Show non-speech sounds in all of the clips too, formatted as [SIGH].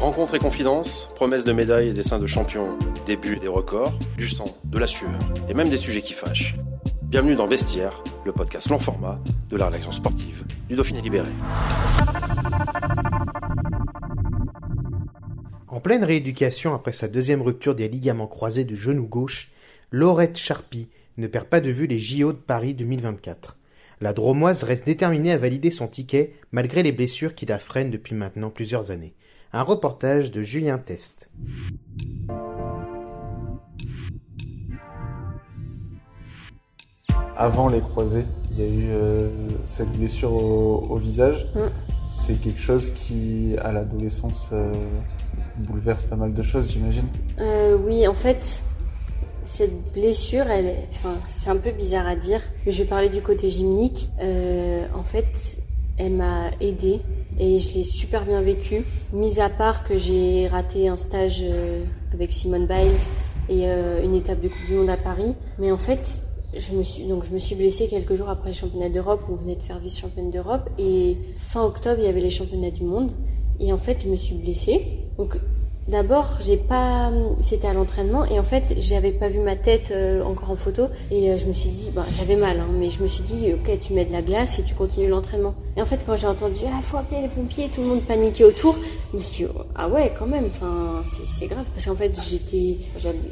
Rencontres et confidences, promesses de médailles et dessins de champions, débuts et des records, du sang, de la sueur et même des sujets qui fâchent. Bienvenue dans Vestiaire, le podcast long format de la rédaction sportive du Dauphiné Libéré. En pleine rééducation après sa deuxième rupture des ligaments croisés du genou gauche, Laurette Charpie ne perd pas de vue les JO de Paris 2024. La Dromoise reste déterminée à valider son ticket malgré les blessures qui la freinent depuis maintenant plusieurs années. Un reportage de Julien Test. Avant les croisés, il y a eu euh, cette blessure au, au visage. Mm. C'est quelque chose qui, à l'adolescence, euh, bouleverse pas mal de choses, j'imagine. Euh, oui, en fait, cette blessure, elle, est- enfin, c'est un peu bizarre à dire, mais je vais parler du côté gymnique. Euh, en fait, elle m'a aidée et je l'ai super bien vécu. Mis à part que j'ai raté un stage euh, avec Simone Biles et euh, une étape de Coupe du Monde à Paris, mais en fait, je me suis donc je me suis blessée quelques jours après les championnats d'Europe. On venait de faire vice-championne d'Europe et fin octobre, il y avait les championnats du monde. Et en fait, je me suis blessée. Donc, d'abord, j'ai pas, c'était à l'entraînement et en fait, j'avais pas vu ma tête euh, encore en photo et euh, je me suis dit, bah, j'avais mal, hein, mais je me suis dit, ok, tu mets de la glace et tu continues l'entraînement. Et en fait, quand j'ai entendu, ah, faut appeler les pompiers, tout le monde paniquait autour, je me suis dit, ah ouais, quand même, enfin, c'est, grave parce qu'en fait, j'étais,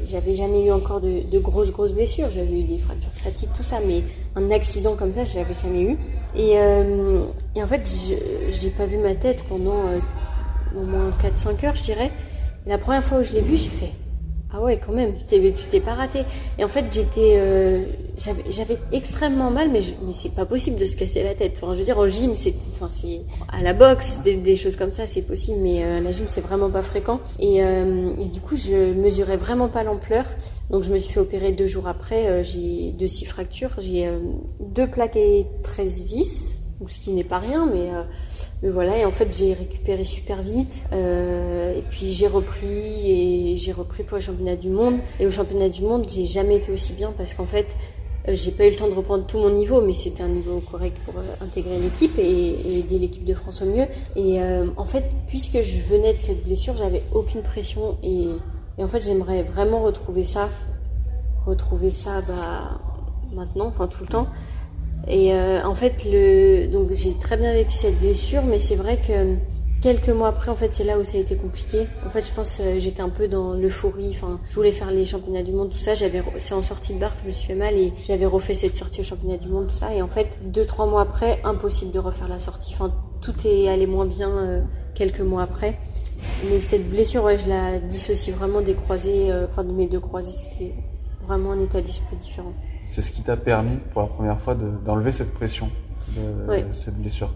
j'avais, jamais eu encore de, grosses, grosses blessures. J'avais eu des fractures créatives, tout ça, mais un accident comme ça, je l'avais jamais eu. Et, euh, et en fait, j'ai pas vu ma tête pendant au moins 4-5 heures, je dirais. La première fois où je l'ai vu, j'ai fait Ah ouais, quand même, tu t'es, pas raté. Et en fait, j'étais. euh, j'avais, extrêmement mal, mais, je- mais c'est pas possible de se casser la tête. Enfin, je veux dire, au gym, c'est. Enfin, c'est. À la boxe, des, choses comme ça, c'est possible, mais euh, la gym, c'est vraiment pas fréquent. Et, euh, et du coup, je mesurais vraiment pas l'ampleur. Donc, je me suis fait opérer deux jours après. euh, j'ai deux six fractures. J'ai deux plaques et 13 vis. Donc, ce qui n'est pas rien, mais, euh, mais voilà. Et en fait, j'ai récupéré super vite. Euh, et puis, j'ai repris et j'ai repris pour le championnat du monde. Et au championnat du monde, j'ai jamais été aussi bien parce qu'en fait, euh, j'ai pas eu le temps de reprendre tout mon niveau, mais c'était un niveau correct pour intégrer l'équipe et, aider l'équipe de France au mieux. Et en fait, puisque je venais de cette blessure, j'avais aucune pression et, et en fait, j'aimerais vraiment retrouver ça, retrouver ça bah, maintenant, enfin tout le temps. Et euh, en fait, le, donc j'ai très bien vécu cette blessure, mais c'est vrai que quelques mois après, en fait, c'est là où ça a été compliqué. En fait, je pense euh, j'étais un peu dans l'euphorie. Enfin, je voulais faire les championnats du monde, tout ça. J'avais, c'est en sortie de bar que je me suis fait mal et j'avais refait cette sortie au championnat du monde, tout ça. Et en fait, deux trois mois après, impossible de refaire la sortie. Enfin, tout est allé moins bien euh, quelques mois après. Mais cette blessure, je la dissocie vraiment des croisés, euh, enfin de mes deux croisés. C'était vraiment un état d'esprit différent. C'est ce qui t'a permis, pour la première fois, de- d'enlever cette pression, de Ouais. cette blessure.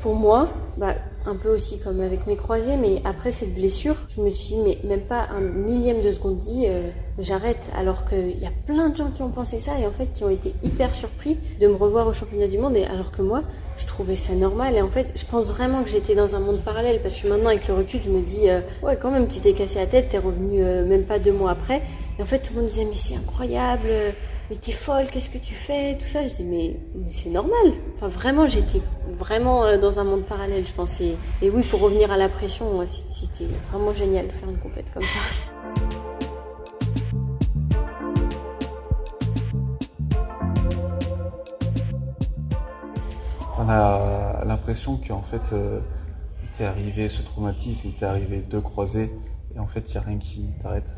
Pour moi, bah, un peu aussi comme avec mes croisés, mais après cette blessure, je me suis mais même pas un millième de seconde dit euh, j'arrête, alors qu'il y a plein de gens qui ont pensé ça et en fait qui ont été hyper surpris de me revoir au championnat du monde, et alors que moi, je trouvais ça normal et en fait, je pense vraiment que j'étais dans un monde parallèle parce que maintenant avec le recul, je me dis euh, ouais quand même, tu t'es cassé la tête, t'es revenu euh, même pas deux mois après, et en fait tout le monde disait mais c'est incroyable. Mais t'es folle, qu'est-ce que tu fais, tout ça. Je dis mais, c'est normal. Enfin vraiment, j'étais vraiment euh, dans un monde parallèle, je pensais. Et oui, pour revenir à la pression, c'était vraiment génial de faire une compète comme ça. [LAUGHS] On a l'impression qu'en fait, euh, il t'est arrivé ce traumatisme, il t'est arrivé deux croisés, et en fait, il n'y a rien qui t'arrête.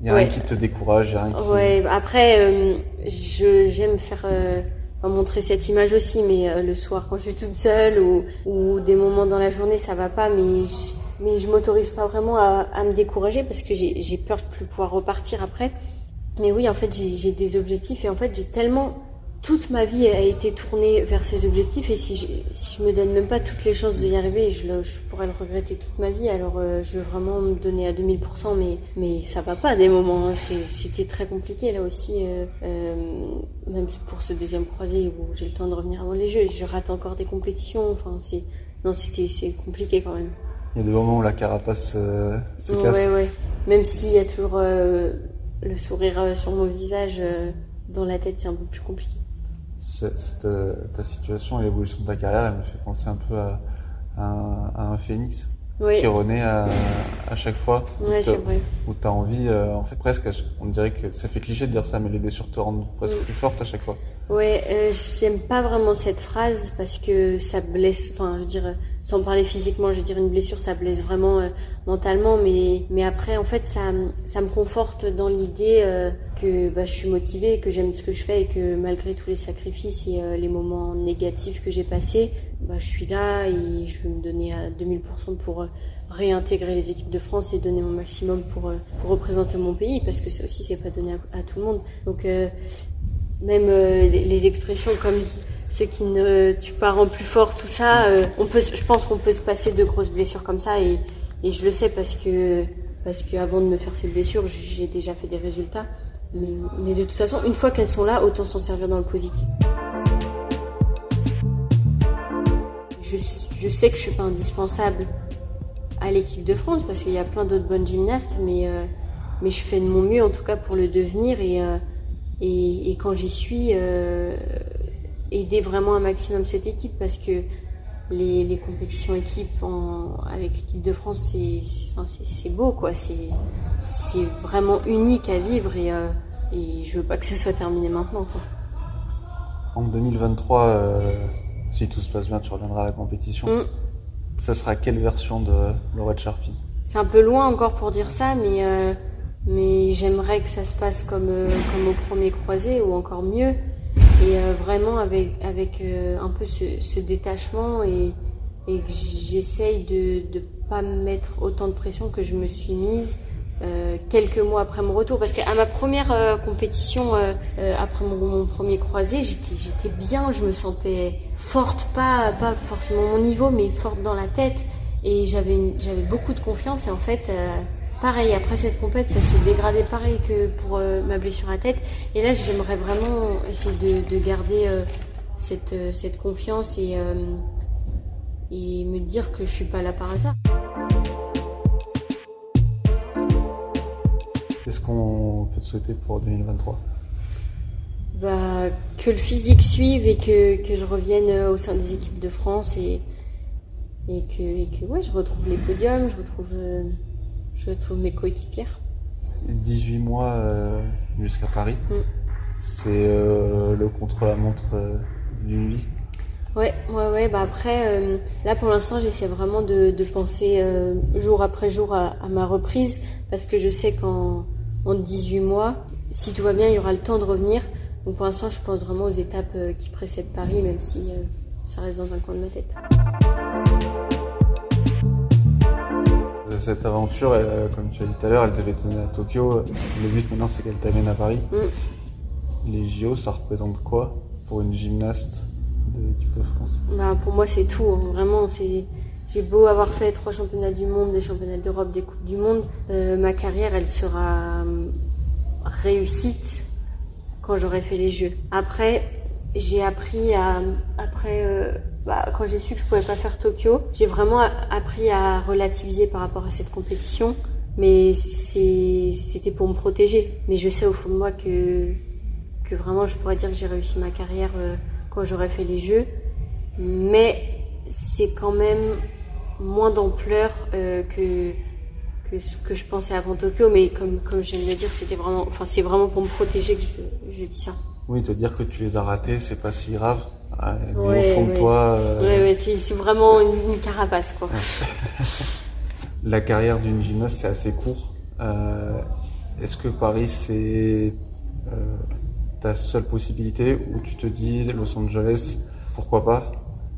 Il n'y a Ouais. rien qui te décourage, a rien qui... Ouais, après, euh, j'aime faire euh, montrer cette image aussi, mais euh, le soir quand je suis toute seule ou, ou des moments dans la journée, ça va pas, mais je, mais je m'autorise pas vraiment à, à me décourager parce que j'ai peur de plus pouvoir repartir après. Mais oui, en fait, j'ai des objectifs et en fait, j'ai tellement toute ma vie a été tournée vers ces objectifs et si je, si je me donne même pas toutes les chances d'y arriver, je, je pourrais le regretter toute ma vie. Alors euh, je veux vraiment me donner à 2000%, mais mais ça va pas des moments. Hein. C'était très compliqué là aussi, euh, euh, même pour ce deuxième croisé où j'ai le temps de revenir avant les Jeux. Je rate encore des compétitions. Enfin c'est non c'était c'est compliqué quand même. Il y a des moments où la carapace se casse. Ouais ouais. Même s'il y a toujours le sourire sur mon visage, dans la tête c'est un peu plus compliqué cette, ta situation et l'évolution de ta carrière, elle me fait penser un peu à, à, un phénix qui renaît à, à, chaque fois. C'est vrai. Où tu as envie, euh, en fait, presque, on dirait que ça fait cliché de dire ça, mais les blessures te rendent presque plus forte à chaque fois. Ouais, euh, j'aime pas vraiment cette phrase parce que ça blesse, enfin, je veux dire, sans parler physiquement, je veux dire, une blessure, ça blesse vraiment euh, mentalement, mais, mais après, en fait, ça, ça me conforte dans l'idée euh, que bah, je suis motivée, que j'aime ce que je fais et que malgré tous les sacrifices et euh, les moments négatifs que j'ai passés, bah, je suis là et je vais me donner à 2000% pour réintégrer les équipes de France et donner mon maximum pour, pour représenter mon pays, parce que ça aussi, c'est pas donné à, tout le monde. Donc, même les, les expressions comme ce qui ne tu pas rend plus fort, tout ça. Euh, on peut, je pense qu'on peut se passer de grosses blessures comme ça et, je le sais parce que parce que avant de me faire ces blessures, j'ai déjà fait des résultats. Mais, de toute façon, une fois qu'elles sont là, autant s'en servir dans le positif. Je, sais que je suis pas indispensable à l'équipe de France parce qu'il y a plein d'autres bonnes gymnastes, mais euh, mais je fais de mon mieux en tout cas pour le devenir et euh, et, quand j'y suis, aider vraiment un maximum cette équipe parce que les, les compétitions équipes en, avec l'équipe de France, c'est beau, quoi. C'est vraiment unique à vivre et, euh, et je veux pas que ce soit terminé maintenant. Quoi. En 2023, euh, si tout se passe bien, tu reviendras à la compétition. Mm. Ça sera quelle version de Laurette Sharpie C'est un peu loin encore pour dire ça, mais, euh, mais j'aimerais que ça se passe comme, euh, comme au premier croisé ou encore mieux et euh, vraiment avec avec euh, un peu ce, détachement et, que j'essaye de ne pas me mettre autant de pression que je me suis mise euh, quelques mois après mon retour. Parce qu'à ma première compétition après mon, mon, premier croisé j'étais bien je me sentais forte pas pas forcément mon niveau mais forte dans la tête. Et j'avais beaucoup de confiance. Et en fait pareil, après cette compète, ça s'est dégradé pareil que pour euh, ma blessure à tête. Et là, j'aimerais vraiment essayer de, de garder euh, cette, euh, cette confiance et, et me dire que je suis pas là par hasard. Qu'est-ce qu'on peut te souhaiter pour 2023 bah, Que le physique suive et que, que je revienne au sein des équipes de France et, et, que, et que ouais, je retrouve les podiums, je retrouve je trouve mes coéquipières. 18 mois euh, jusqu'à Paris. Mm. C'est euh, le contre-la-montre euh, d'une vie. Ouais, ouais, ouais. Bah après, là pour l'instant, j'essaie vraiment de, de penser jour après jour à, à, ma reprise parce que je sais qu'en en 18 mois, si tout va bien, il y aura le temps de revenir. Donc pour l'instant, je pense vraiment aux étapes qui précèdent Paris, même si ça reste dans un coin de ma tête. Cette aventure, euh, comme tu as dit tout à l'heure, elle devait te mener à Tokyo. Le but maintenant, c'est qu'elle t'amène à Paris. Mm. Les JO, ça représente quoi pour une gymnaste de l'équipe de France? Bah, Pour moi, c'est tout. Hein. Vraiment, c'est. J'ai beau avoir fait trois championnats du monde, des championnats d'Europe, des coupes du monde, euh, ma carrière, elle sera euh, réussite quand j'aurai fait les Jeux. Après, j'ai appris à, après, bah, quand j'ai su que je pouvais pas faire Tokyo, j'ai vraiment appris à relativiser par rapport à cette compétition. Mais c'était pour me protéger. Mais je sais au fond de moi que, que vraiment je pourrais dire que j'ai réussi ma carrière euh, quand j'aurais fait les Jeux. Mais c'est quand même moins d'ampleur euh, que, que ce que je pensais avant Tokyo. Mais comme, comme de le dire, c'était vraiment, enfin, c'est vraiment pour me protéger que je dis ça. Oui, te dire que tu les as ratés, c'est pas si grave. mais au fond de toi. Euh... c'est vraiment une, carapace, quoi. [LAUGHS] La carrière d'une gymnaste, c'est assez court. Euh, Est-ce que Paris, c'est euh, ta seule possibilité ou tu te dis Los Angeles, pourquoi pas?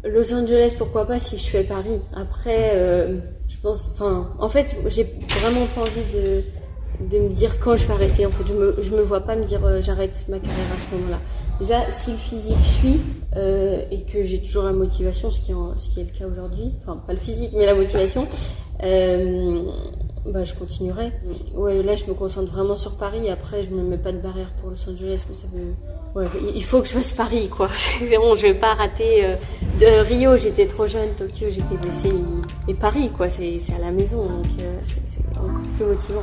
Los Angeles, pourquoi pas si je fais Paris? Après, euh, je pense, enfin, en fait, j'ai vraiment pas envie de de me dire quand je vais arrêter. En fait, je me, je me vois pas me dire euh, j'arrête ma carrière à ce moment-là. Déjà, si le physique suit euh, et que j'ai toujours la motivation, ce qui est, ce qui est le cas aujourd'hui, enfin pas le physique mais la motivation, euh, bah, je continuerai. Ouais, là, je me concentre vraiment sur Paris. Après, je me mets pas de barrière pour Los Angeles, mais ça veut. Ouais, il faut que je fasse Paris, quoi. [LAUGHS] C'est bon, je vais pas rater. Euh, de Rio, j'étais trop jeune. Tokyo, j'étais blessée. Et Paris, quoi, c'est à la maison, donc euh, c'est encore plus motivant.